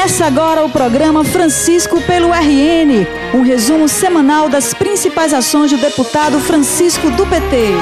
Começa agora o programa Francisco pelo RN, um resumo semanal das principais ações do deputado Francisco do PT.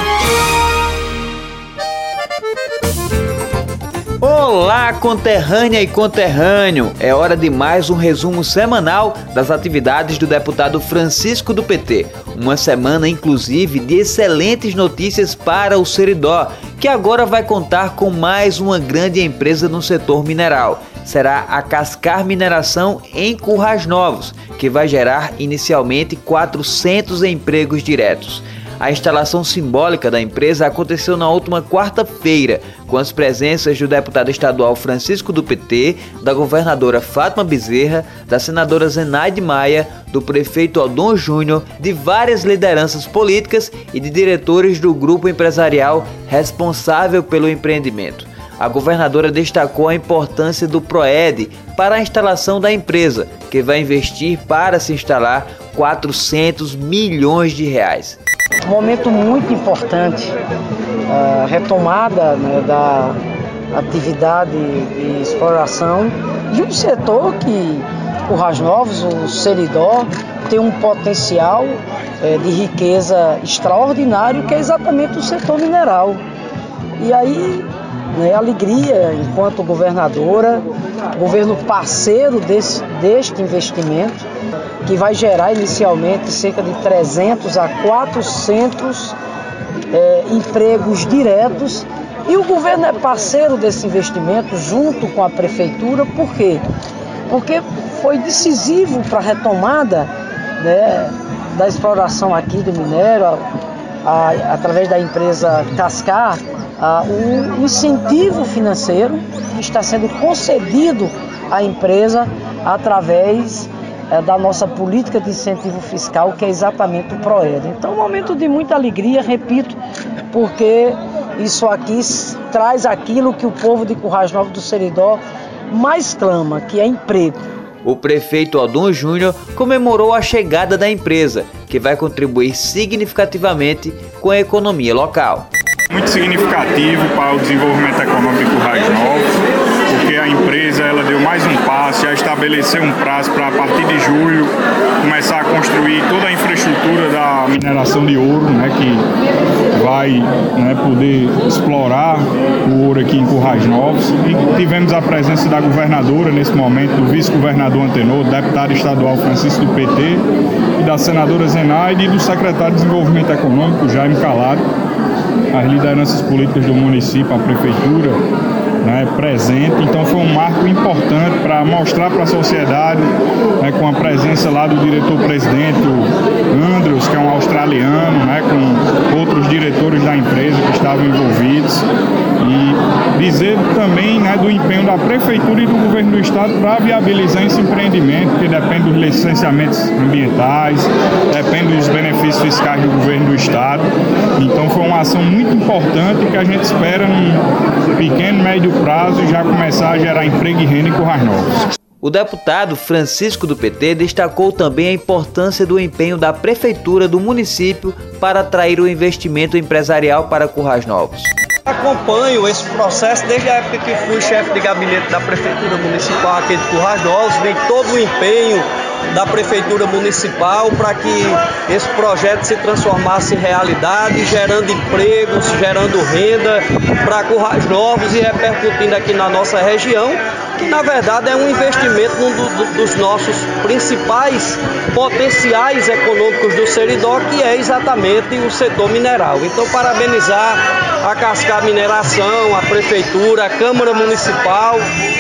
Olá, conterrânea e conterrâneo! É hora de mais um resumo semanal das atividades do deputado Francisco do PT. Uma semana, inclusive, de excelentes notícias para o Seridó, que agora vai contar com mais uma grande empresa no setor mineral será a Cascar Mineração em Currais Novos, que vai gerar inicialmente 400 empregos diretos. A instalação simbólica da empresa aconteceu na última quarta-feira, com as presenças do deputado estadual Francisco do PT, da governadora Fátima Bezerra, da senadora Zenaide Maia, do prefeito Aldon Júnior, de várias lideranças políticas e de diretores do grupo empresarial responsável pelo empreendimento a governadora destacou a importância do PROED para a instalação da empresa, que vai investir para se instalar 400 milhões de reais. Um momento muito importante, a retomada né, da atividade de exploração de um setor que o Ras Novos, o Seridó, tem um potencial é, de riqueza extraordinário que é exatamente o setor mineral. E aí né, alegria enquanto governadora, governo parceiro desse, deste investimento, que vai gerar inicialmente cerca de 300 a 400 é, empregos diretos. E o governo é parceiro desse investimento junto com a prefeitura, por quê? Porque foi decisivo para a retomada né, da exploração aqui do minério, a, a, através da empresa Cascar, ah, um incentivo financeiro que está sendo concedido à empresa através eh, da nossa política de incentivo fiscal, que é exatamente o PROED. Então, um momento de muita alegria, repito, porque isso aqui traz aquilo que o povo de Currais Novo do Seridó mais clama, que é emprego. O prefeito Aldon Júnior comemorou a chegada da empresa, que vai contribuir significativamente com a economia local muito significativo para o desenvolvimento econômico Currais Novos, porque a empresa ela deu mais um passo, já estabeleceu um prazo para a partir de julho começar a construir toda a infraestrutura da mineração de ouro, né, que vai né, poder explorar o ouro aqui em Currais Novos. E tivemos a presença da governadora nesse momento, do vice-governador Antenor, do deputado estadual Francisco do PT e da senadora Zenaide e do secretário de Desenvolvimento Econômico, Jaime Calado as lideranças políticas do município, a prefeitura, né, presente. Então foi um marco importante para mostrar para a sociedade, né, com a presença lá do diretor-presidente, o Andrews, que é um australiano, né, com outros diretores da empresa que estavam envolvidos. E dizer também né, do empenho da prefeitura e do governo do estado para viabilizar esse empreendimento, que depende dos licenciamentos ambientais, depende dos benefícios fiscais do governo do estado. Então foi uma ação muito importante que a gente espera num pequeno, médio prazo já começar a gerar emprego e renda em Currais Novos. O deputado Francisco do PT destacou também a importância do empenho da prefeitura do município para atrair o investimento empresarial para Currais Novos. Acompanho esse processo desde a época que fui chefe de gabinete da prefeitura municipal aqui de Currais Novos, vem todo o empenho da Prefeitura Municipal para que esse projeto se transformasse em realidade, gerando empregos, gerando renda para Currais Novos e repercutindo aqui na nossa região, que na verdade é um investimento num do, dos nossos principais potenciais econômicos do Seridó, que é exatamente o setor mineral. Então, parabenizar a Cascar Mineração, a Prefeitura, a Câmara Municipal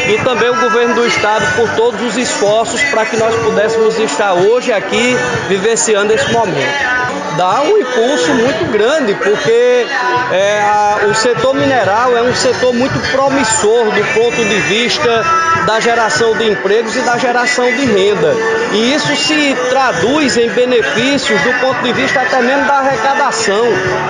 e também o Governo do Estado por todos os esforços para que nós pudéssemos estar hoje aqui vivenciando esse momento. Dá um impulso muito grande, porque é, a, o setor mineral é um setor muito promissor do ponto de vista da geração de empregos e da geração de renda. E isso se traduz em benefícios do ponto de vista até mesmo da arrecadação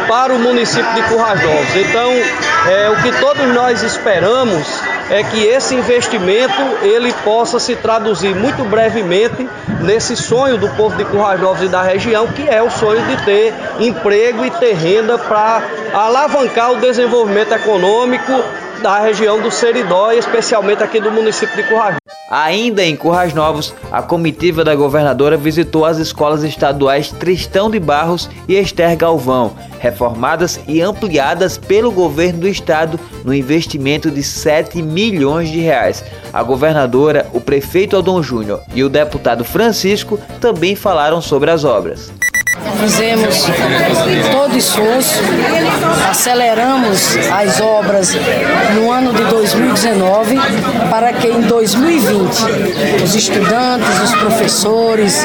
para o município de Currais Novos. Então, é, o que todos nós esperamos é que esse investimento ele possa se traduzir muito brevemente nesse sonho do povo de Currais Novos e da região, que é o sonho de ter emprego e ter renda para alavancar o desenvolvimento econômico da região do Seridó e especialmente aqui do município de Currais. Ainda em Currais Novos, a comitiva da governadora visitou as escolas estaduais Tristão de Barros e Esther Galvão, reformadas e ampliadas pelo governo do estado no investimento de 7 milhões de reais. A governadora, o prefeito Aldon Júnior e o deputado Francisco também falaram sobre as obras. Fizemos todo esforço, aceleramos as obras no ano de 2019 para que em 2020 os estudantes, os professores,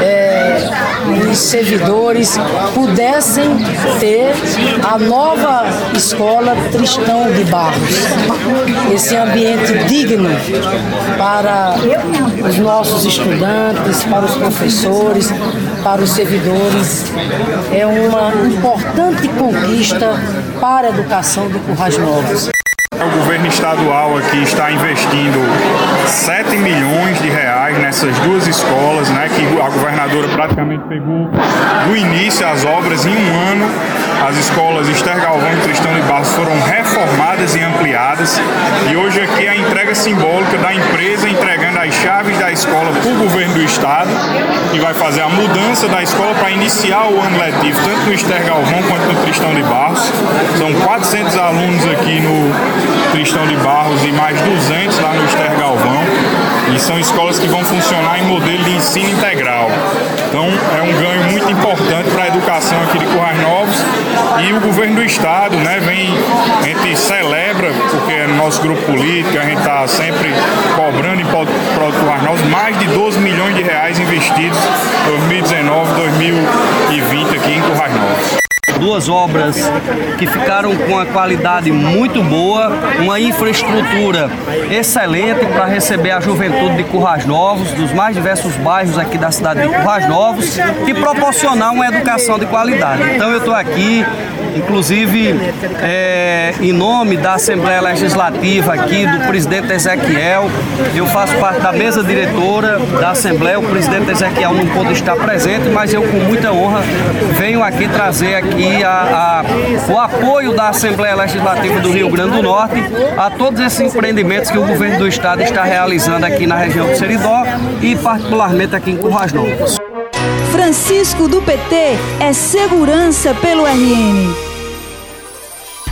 é, os servidores pudessem ter a nova escola Tristão de Barros. Esse ambiente digno para os nossos estudantes, para os professores, para os servidores. É uma importante conquista para a educação de Currais Novos. O governo estadual aqui está investindo 7 milhões de reais nessas duas escolas, né, que a governadora praticamente pegou do início as obras em um ano. As escolas Esther Galvão e Tristão de Barros foram reformadas e ampliadas. E hoje aqui é a entrega simbólica da empresa entregando as chaves da escola para o governo do estado, vai fazer a mudança da escola para iniciar o ano letivo, tanto no Esther Galvão quanto no Tristão de Barros. São 400 alunos aqui no Cristão de Barros e mais 200 lá no Esther Galvão. E são escolas que vão funcionar em modelo de ensino integral. Então é um ganho muito importante para a educação aqui de Currais Novos. E o governo do estado né, vem, a gente celebra, porque nosso grupo político, a gente está sempre cobrando em Currais Novos, mais de 12 milhões de reais investidos em 2019, 2020 aqui em duas obras que ficaram com uma qualidade muito boa, uma infraestrutura excelente para receber a juventude de Currais Novos, dos mais diversos bairros aqui da cidade de Currais Novos e proporcionar uma educação de qualidade. Então eu estou aqui inclusive é, em nome da Assembleia Legislativa aqui, do presidente Ezequiel, eu faço parte da mesa diretora da Assembleia, o presidente Ezequiel não pôde estar presente, mas eu com muita honra venho aqui trazer aqui a, a, o apoio da Assembleia Legislativa do Rio Grande do Norte a todos esses empreendimentos que o governo do estado está realizando aqui na região do Seridó e particularmente aqui em Currais Novos. Francisco do PT é segurança pelo RN.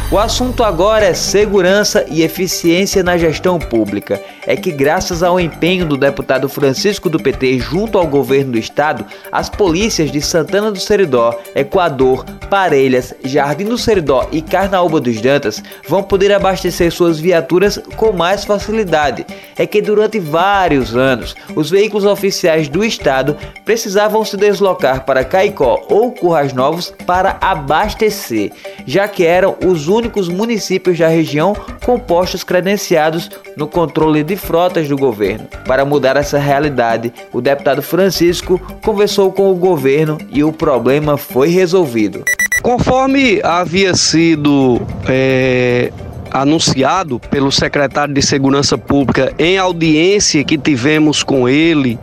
O assunto agora é segurança e eficiência na gestão pública. É que, graças ao empenho do deputado Francisco do PT junto ao governo do estado, as polícias de Santana do Seridó, Equador, Parelhas, Jardim do Seridó e Carnaúba dos Dantas vão poder abastecer suas viaturas com mais facilidade. É que durante vários anos, os veículos oficiais do estado precisavam se deslocar para Caicó ou Currais Novos para abastecer, já que eram os únicos municípios da região com postos credenciados no controle de frotas do governo. Para mudar essa realidade, o deputado Francisco conversou com o governo e o problema foi resolvido. Conforme havia sido é, anunciado pelo secretário de Segurança Pública em audiência que tivemos com ele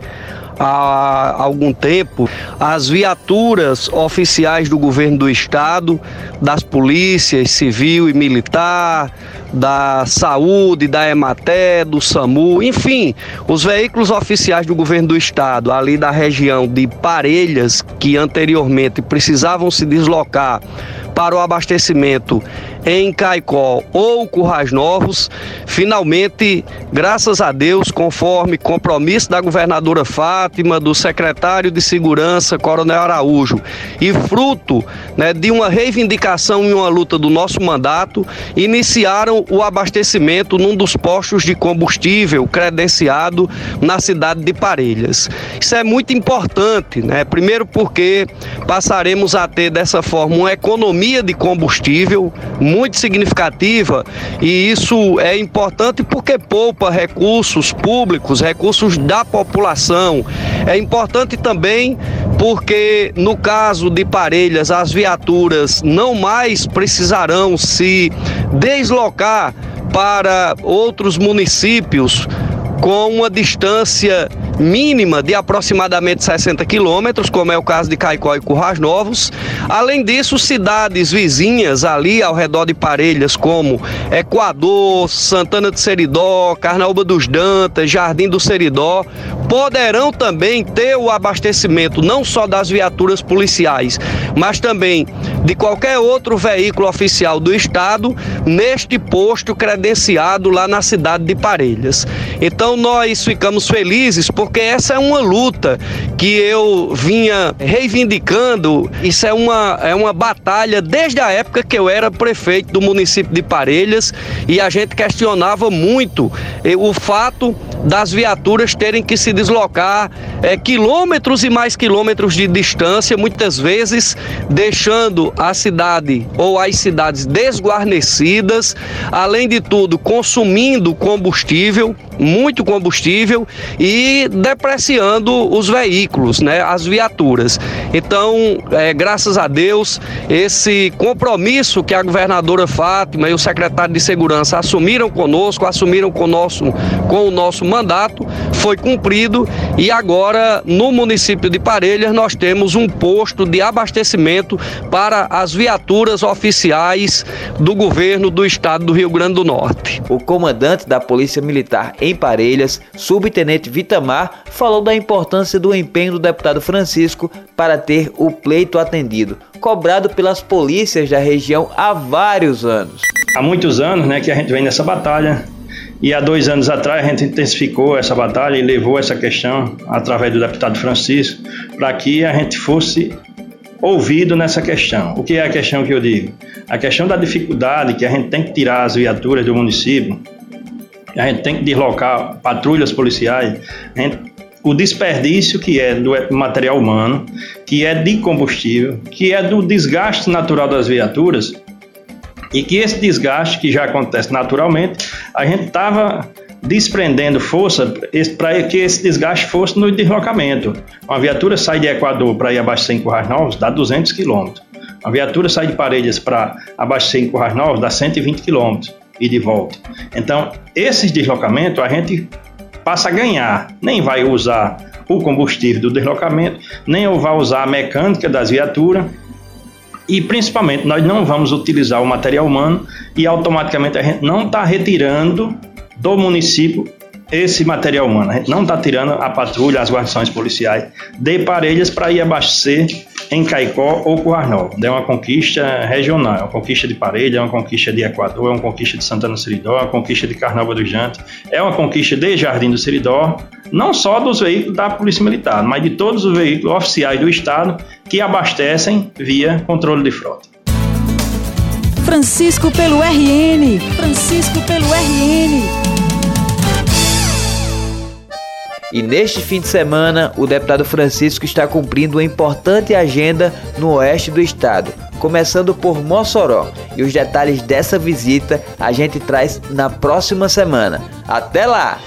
há algum tempo, as viaturas oficiais do governo do estado, das polícias civil e militar, da saúde, da Ematé, do SAMU, enfim, os veículos oficiais do governo do estado, ali da região de Parelhas, que anteriormente precisavam se deslocar para o abastecimento em Caicó ou Currais Novos, finalmente, graças a Deus, conforme compromisso da governadora Fátima, do secretário de Segurança, Coronel Araújo, e fruto né, de uma reivindicação e uma luta do nosso mandato, iniciaram o abastecimento num dos postos de combustível credenciado na cidade de Parelhas. Isso é muito importante, né? Primeiro porque passaremos a ter dessa forma uma economia de combustível muito significativa e isso é importante porque poupa recursos públicos, recursos da população. É importante também porque no caso de Parelhas as viaturas não mais precisarão se deslocar para outros municípios com uma distância mínima de aproximadamente 60 quilômetros, como é o caso de Caicó e Currais Novos. Além disso, cidades vizinhas ali ao redor de Parelhas, como Equador, Santana de Seridó, Carnaúba dos Dantas, Jardim do Seridó, poderão também ter o abastecimento não só das viaturas policiais, mas também de qualquer outro veículo oficial do Estado neste posto credenciado lá na cidade de Parelhas. Então nós ficamos felizes porque essa é uma luta que eu vinha reivindicando, isso é uma, é uma batalha desde a época que eu era prefeito do município de Parelhas e a gente questionava muito eh, o fato das viaturas terem que se deslocar é, quilômetros e mais quilômetros de distância, muitas vezes deixando a cidade ou as cidades desguarnecidas, além de tudo, consumindo combustível, muito combustível e depreciando os veículos, né, as viaturas. Então, é, graças a Deus, esse compromisso que a governadora Fátima e o secretário de Segurança assumiram conosco, assumiram com, nosso, com o nosso mandato, foi cumprido e agora no município de Parelhas nós temos um posto de abastecimento para as viaturas oficiais do governo do estado do Rio Grande do Norte. O comandante da Polícia Militar em Parelhas, subtenente Vitamar, falou da importância do empenho do deputado Francisco para ter o pleito atendido, cobrado pelas polícias da região há vários anos. Há muitos anos né, que a gente vem nessa batalha e há dois anos atrás a gente intensificou essa batalha e levou essa questão através do deputado Francisco para que a gente fosse ouvido nessa questão. O que é a questão que eu digo? A questão da dificuldade que a gente tem que tirar as viaturas do município, a gente tem que deslocar patrulhas policiais, gente, o desperdício que é do material humano, que é de combustível, que é do desgaste natural das viaturas, e que esse desgaste que já acontece naturalmente, a gente estava desprendendo força para que esse desgaste fosse no deslocamento. Uma viatura sai de Equador para ir abastecer em Currais Novos dá 200 km. Uma viatura sai de Parelhas para abastecer em Currais Novos dá 120 km e de volta. Então, esses deslocamentos a gente passa a ganhar, nem vai usar o combustível do deslocamento, nem vai usar a mecânica das viaturas e principalmente, nós não vamos utilizar o material humano e automaticamente a gente não está retirando do município esse material humano. A gente não está tirando a patrulha, as guarnições policiais de Parelhas para ir abastecer em Caicó ou Curral É uma conquista regional, é uma conquista de Parelha, é uma conquista de Equador, é uma conquista de Santana do Seridó, é uma conquista de Carnaval do Jante, é uma conquista de Jardim do Seridó, não só dos veículos da Polícia Militar, mas de todos os veículos oficiais do Estado que abastecem via controle de frota. Francisco pelo RN. Francisco pelo RN. E neste fim de semana, o deputado Francisco está cumprindo uma importante agenda no oeste do estado, começando por Mossoró. E os detalhes dessa visita a gente traz na próxima semana. Até lá!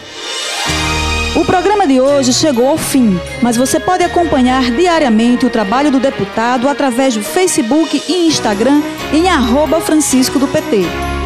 O programa de hoje chegou ao fim, mas você pode acompanhar diariamente o trabalho do deputado através do Facebook e Instagram em arroba Francisco do PT.